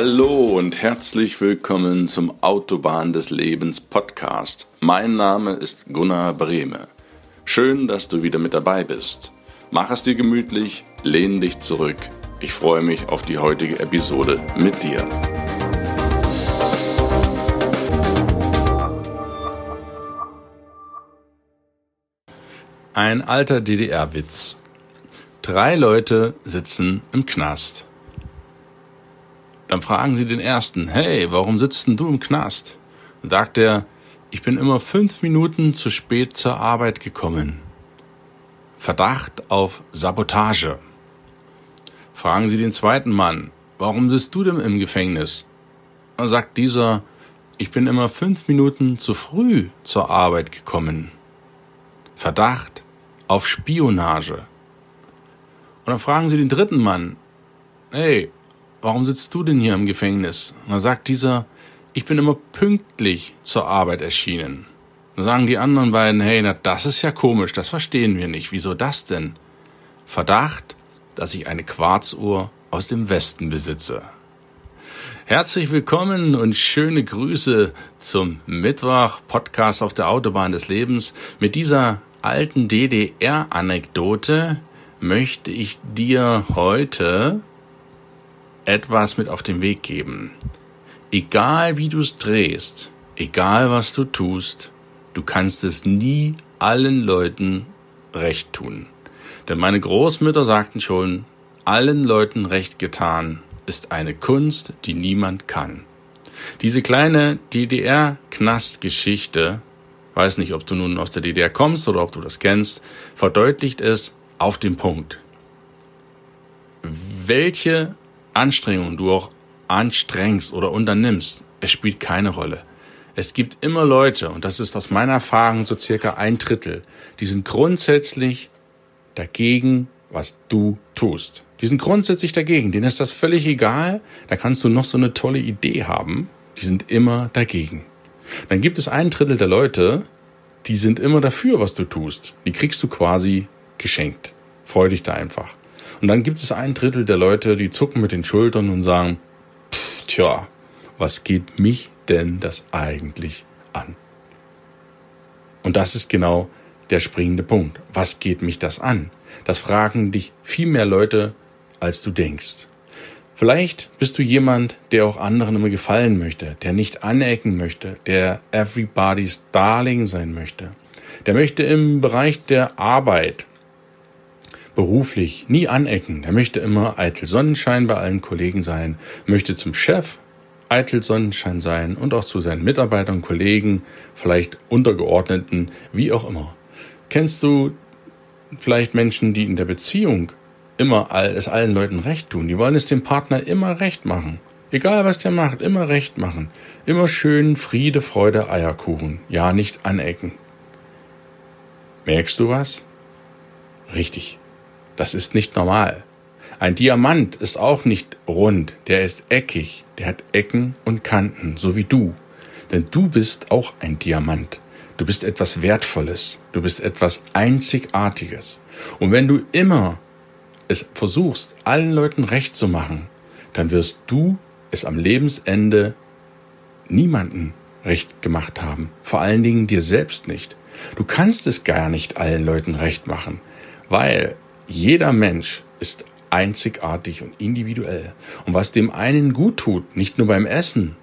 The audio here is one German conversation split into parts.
Hallo und herzlich willkommen zum Autobahn des Lebens Podcast. Mein Name ist Gunnar Brehme. Schön, dass du wieder mit dabei bist. Mach es dir gemütlich, lehn dich zurück. Ich freue mich auf die heutige Episode mit dir. Ein alter DDR-Witz. Drei Leute sitzen im Knast. Dann fragen sie den ersten, hey, warum sitzt denn du im Knast? Dann sagt er, ich bin immer fünf Minuten zu spät zur Arbeit gekommen. Verdacht auf Sabotage. Fragen sie den zweiten Mann, warum sitzt du denn im Gefängnis? Dann sagt dieser, ich bin immer fünf Minuten zu früh zur Arbeit gekommen. Verdacht auf Spionage. Und dann fragen sie den dritten Mann, hey, warum sitzt du denn hier im Gefängnis? Und dann sagt dieser, ich bin immer pünktlich zur Arbeit erschienen. Dann sagen die anderen beiden, hey, na, das ist ja komisch, das verstehen wir nicht. Wieso das denn? Verdacht, dass ich eine Quarzuhr aus dem Westen besitze. Herzlich willkommen und schöne Grüße zum Mittwoch Podcast auf der Autobahn des Lebens. Mit dieser alten DDR-Anekdote möchte ich dir heute etwas mit auf den Weg geben. Egal wie du es drehst, egal was du tust, du kannst es nie allen Leuten recht tun. Denn meine Großmütter sagten schon, allen Leuten recht getan ist eine Kunst, die niemand kann. Diese kleine DDR-Knastgeschichte, weiß nicht, ob du nun aus der DDR kommst oder ob du das kennst, verdeutlicht es auf den Punkt. Welche Anstrengungen du auch anstrengst oder unternimmst, es spielt keine Rolle. Es gibt immer Leute, und das ist aus meiner Erfahrung so circa ein Drittel, die sind grundsätzlich dagegen, was du tust. Die sind grundsätzlich dagegen, denen ist das völlig egal, da kannst du noch so eine tolle Idee haben, die sind immer dagegen. Dann gibt es ein Drittel der Leute, die sind immer dafür, was du tust. Die kriegst du quasi geschenkt. Freu dich da einfach. Und dann gibt es ein Drittel der Leute, die zucken mit den Schultern und sagen, tja, was geht mich denn das eigentlich an? Und das ist genau der springende Punkt. Was geht mich das an? Das fragen dich viel mehr Leute, als du denkst. Vielleicht bist du jemand, der auch anderen immer gefallen möchte, der nicht anecken möchte, der everybody's darling sein möchte. Der möchte im Bereich der Arbeit beruflich nie anecken. Er möchte immer eitel Sonnenschein bei allen Kollegen sein, möchte zum Chef eitel Sonnenschein sein und auch zu seinen Mitarbeitern, Kollegen, vielleicht Untergeordneten, wie auch immer. Kennst du vielleicht Menschen, die in der Beziehung immer es allen Leuten recht tun? Die wollen es dem Partner immer recht machen. Egal was der macht, immer recht machen. Immer schön Friede, Freude, Eierkuchen. Ja, nicht anecken. Merkst du was? Richtig. Das ist nicht normal. Ein Diamant ist auch nicht rund, der ist eckig, der hat Ecken und Kanten, so wie du. Denn du bist auch ein Diamant. Du bist etwas Wertvolles, du bist etwas Einzigartiges. Und wenn du immer es versuchst, allen Leuten recht zu machen, dann wirst du es am Lebensende niemanden recht gemacht haben. Vor allen Dingen dir selbst nicht. Du kannst es gar nicht allen Leuten recht machen, weil jeder Mensch ist einzigartig und individuell. Und was dem einen gut tut, nicht nur beim Essen,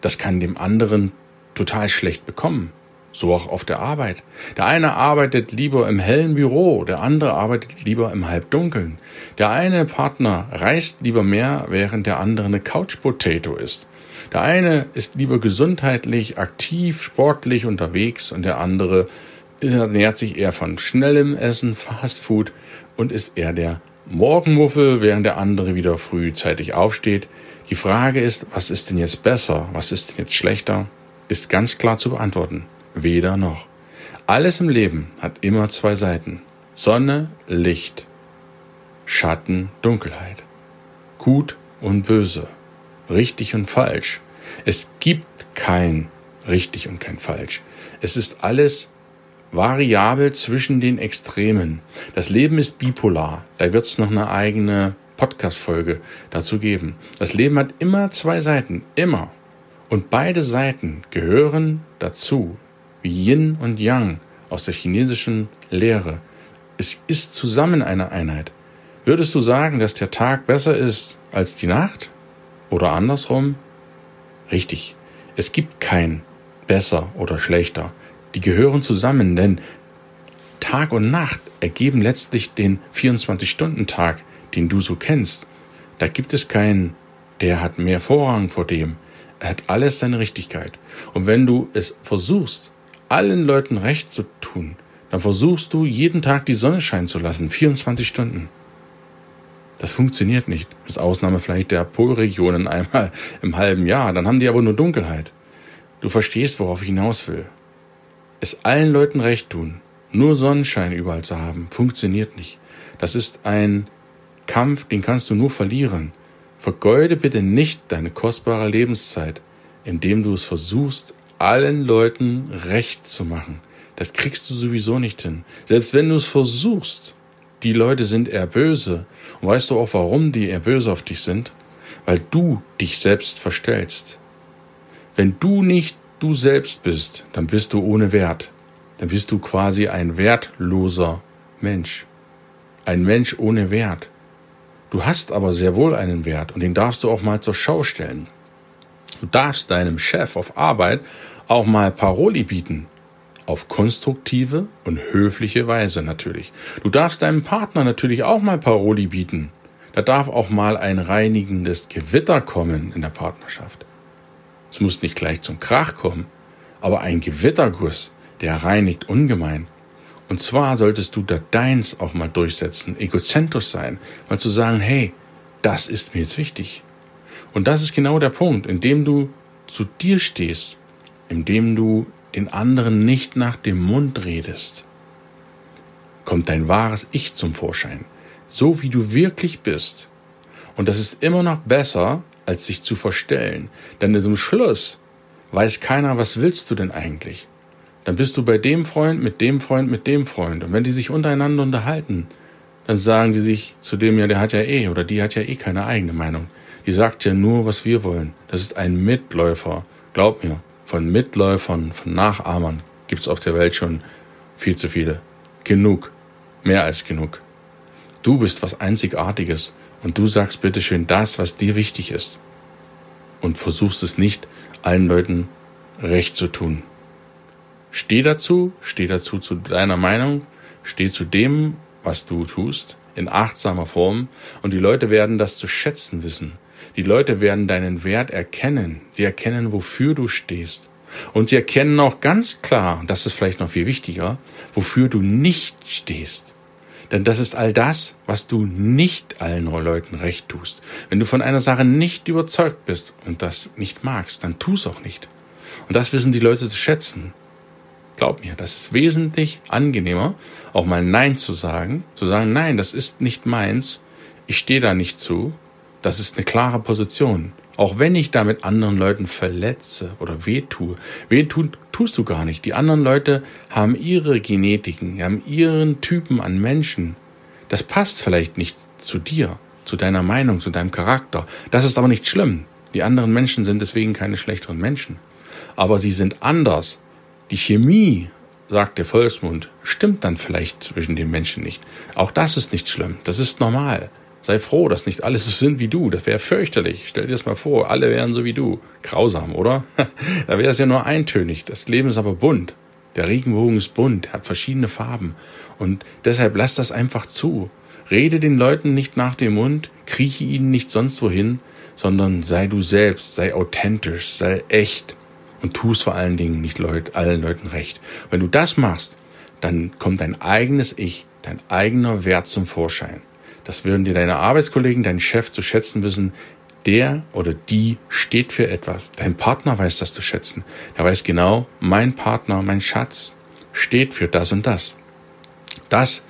das kann dem anderen total schlecht bekommen. So auch auf der Arbeit. Der eine arbeitet lieber im hellen Büro, der andere arbeitet lieber im Halbdunkeln. Der eine Partner reist lieber mehr, während der andere eine Couch Potato ist. Der eine ist lieber gesundheitlich, aktiv, sportlich unterwegs und der andere ernährt sich eher von schnellem Essen, Fast Food und ist eher der Morgenmuffel, während der andere wieder frühzeitig aufsteht. Die Frage ist, was ist denn jetzt besser, was ist denn jetzt schlechter, ist ganz klar zu beantworten. Weder noch. Alles im Leben hat immer zwei Seiten. Sonne, Licht, Schatten, Dunkelheit. Gut und böse. Richtig und falsch. Es gibt kein richtig und kein falsch. Es ist alles variabel zwischen den Extremen. Das Leben ist bipolar. Da wird es noch eine eigene Podcast-Folge dazu geben. Das Leben hat immer zwei Seiten, immer. Und beide Seiten gehören dazu, wie Yin und Yang aus der chinesischen Lehre. Es ist zusammen eine Einheit. Würdest du sagen, dass der Tag besser ist als die Nacht? Oder andersrum? Richtig. Es gibt kein besser oder schlechter. Die gehören zusammen, denn Tag und Nacht ergeben letztlich den 24-Stunden-Tag, den du so kennst. Da gibt es keinen, der hat mehr Vorrang vor dem. Er hat alles seine Richtigkeit. Und wenn du es versuchst, allen Leuten recht zu tun, dann versuchst du jeden Tag die Sonne scheinen zu lassen, 24 Stunden. Das funktioniert nicht. Bis Ausnahme vielleicht der Polregionen einmal im halben Jahr. Dann haben die aber nur Dunkelheit. Du verstehst, worauf ich hinaus will. Es allen Leuten recht tun, nur Sonnenschein überall zu haben, funktioniert nicht. Das ist ein Kampf, den kannst du nur verlieren. Vergeude bitte nicht deine kostbare Lebenszeit, indem du es versuchst, allen Leuten recht zu machen. Das kriegst du sowieso nicht hin. Selbst wenn du es versuchst, die Leute sind eher böse. Und weißt du auch, warum die eher böse auf dich sind? Weil du dich selbst verstellst. Wenn du nicht du selbst bist, dann bist du ohne Wert. Dann bist du quasi ein wertloser Mensch. Ein Mensch ohne Wert. Du hast aber sehr wohl einen Wert und den darfst du auch mal zur Schau stellen. Du darfst deinem Chef auf Arbeit auch mal Paroli bieten. Auf konstruktive und höfliche Weise natürlich. Du darfst deinem Partner natürlich auch mal Paroli bieten. Da darf auch mal ein reinigendes Gewitter kommen in der Partnerschaft. Es muss nicht gleich zum Krach kommen, aber ein Gewitterguss, der reinigt ungemein. Und zwar solltest du da deins auch mal durchsetzen, egozentrisch sein, mal zu sagen, hey, das ist mir jetzt wichtig. Und das ist genau der Punkt, indem du zu dir stehst, indem du den anderen nicht nach dem Mund redest, kommt dein wahres Ich zum Vorschein, so wie du wirklich bist. Und das ist immer noch besser, als sich zu verstellen. Denn zum Schluss weiß keiner, was willst du denn eigentlich? Dann bist du bei dem Freund, mit dem Freund, mit dem Freund. Und wenn die sich untereinander unterhalten, dann sagen die sich zu dem, ja, der hat ja eh, oder die hat ja eh keine eigene Meinung. Die sagt ja nur, was wir wollen. Das ist ein Mitläufer. Glaub mir, von Mitläufern, von Nachahmern gibt's auf der Welt schon viel zu viele. Genug. Mehr als genug. Du bist was Einzigartiges und du sagst bitteschön das, was dir wichtig ist. Und versuchst es nicht, allen Leuten recht zu tun. Steh dazu, steh dazu zu deiner Meinung, steh zu dem, was du tust, in achtsamer Form, und die Leute werden das zu schätzen wissen. Die Leute werden deinen Wert erkennen. Sie erkennen, wofür du stehst. Und sie erkennen auch ganz klar, das ist vielleicht noch viel wichtiger, wofür du nicht stehst. Denn das ist all das, was du nicht allen Leuten recht tust. Wenn du von einer Sache nicht überzeugt bist und das nicht magst, dann tu es auch nicht. Und das wissen die Leute zu schätzen. Glaub mir, das ist wesentlich angenehmer, auch mal Nein zu sagen, zu sagen, nein, das ist nicht meins, ich stehe da nicht zu, das ist eine klare Position. Auch wenn ich damit anderen Leuten verletze oder wehtue. Wehtun tust du gar nicht. Die anderen Leute haben ihre Genetiken, haben ihren Typen an Menschen. Das passt vielleicht nicht zu dir, zu deiner Meinung, zu deinem Charakter. Das ist aber nicht schlimm. Die anderen Menschen sind deswegen keine schlechteren Menschen. Aber sie sind anders. Die Chemie, sagt der Volksmund, stimmt dann vielleicht zwischen den Menschen nicht. Auch das ist nicht schlimm. Das ist normal. Sei froh, dass nicht alle so sind wie du. Das wäre fürchterlich. Stell dir das mal vor, alle wären so wie du. Grausam, oder? da wäre es ja nur eintönig. Das Leben ist aber bunt. Der Regenbogen ist bunt, hat verschiedene Farben. Und deshalb lass das einfach zu. Rede den Leuten nicht nach dem Mund, krieche ihnen nicht sonst wohin, sondern sei du selbst, sei authentisch, sei echt und tu es vor allen Dingen nicht Leut, allen Leuten recht. Wenn du das machst, dann kommt dein eigenes Ich, dein eigener Wert zum Vorschein. Das würden dir deine Arbeitskollegen, dein Chef zu schätzen wissen. Der oder die steht für etwas. Dein Partner weiß das zu schätzen. Er weiß genau, mein Partner, mein Schatz steht für das und das. Das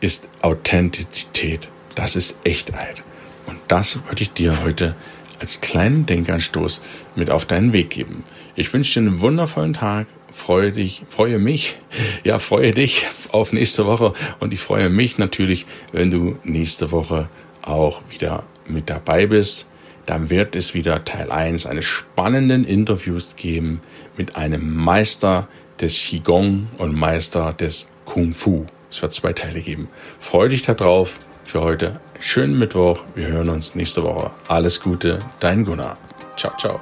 ist Authentizität. Das ist Echtheit. Und das wollte ich dir heute als kleinen Denkanstoß mit auf deinen Weg geben. Ich wünsche dir einen wundervollen Tag freue dich, freue mich, ja, freue dich auf nächste Woche und ich freue mich natürlich, wenn du nächste Woche auch wieder mit dabei bist. Dann wird es wieder Teil 1 eines spannenden Interviews geben mit einem Meister des Qigong und Meister des Kung Fu. Es wird zwei Teile geben. Freue dich darauf. Für heute schönen Mittwoch. Wir hören uns nächste Woche. Alles Gute, dein Gunnar. Ciao, ciao.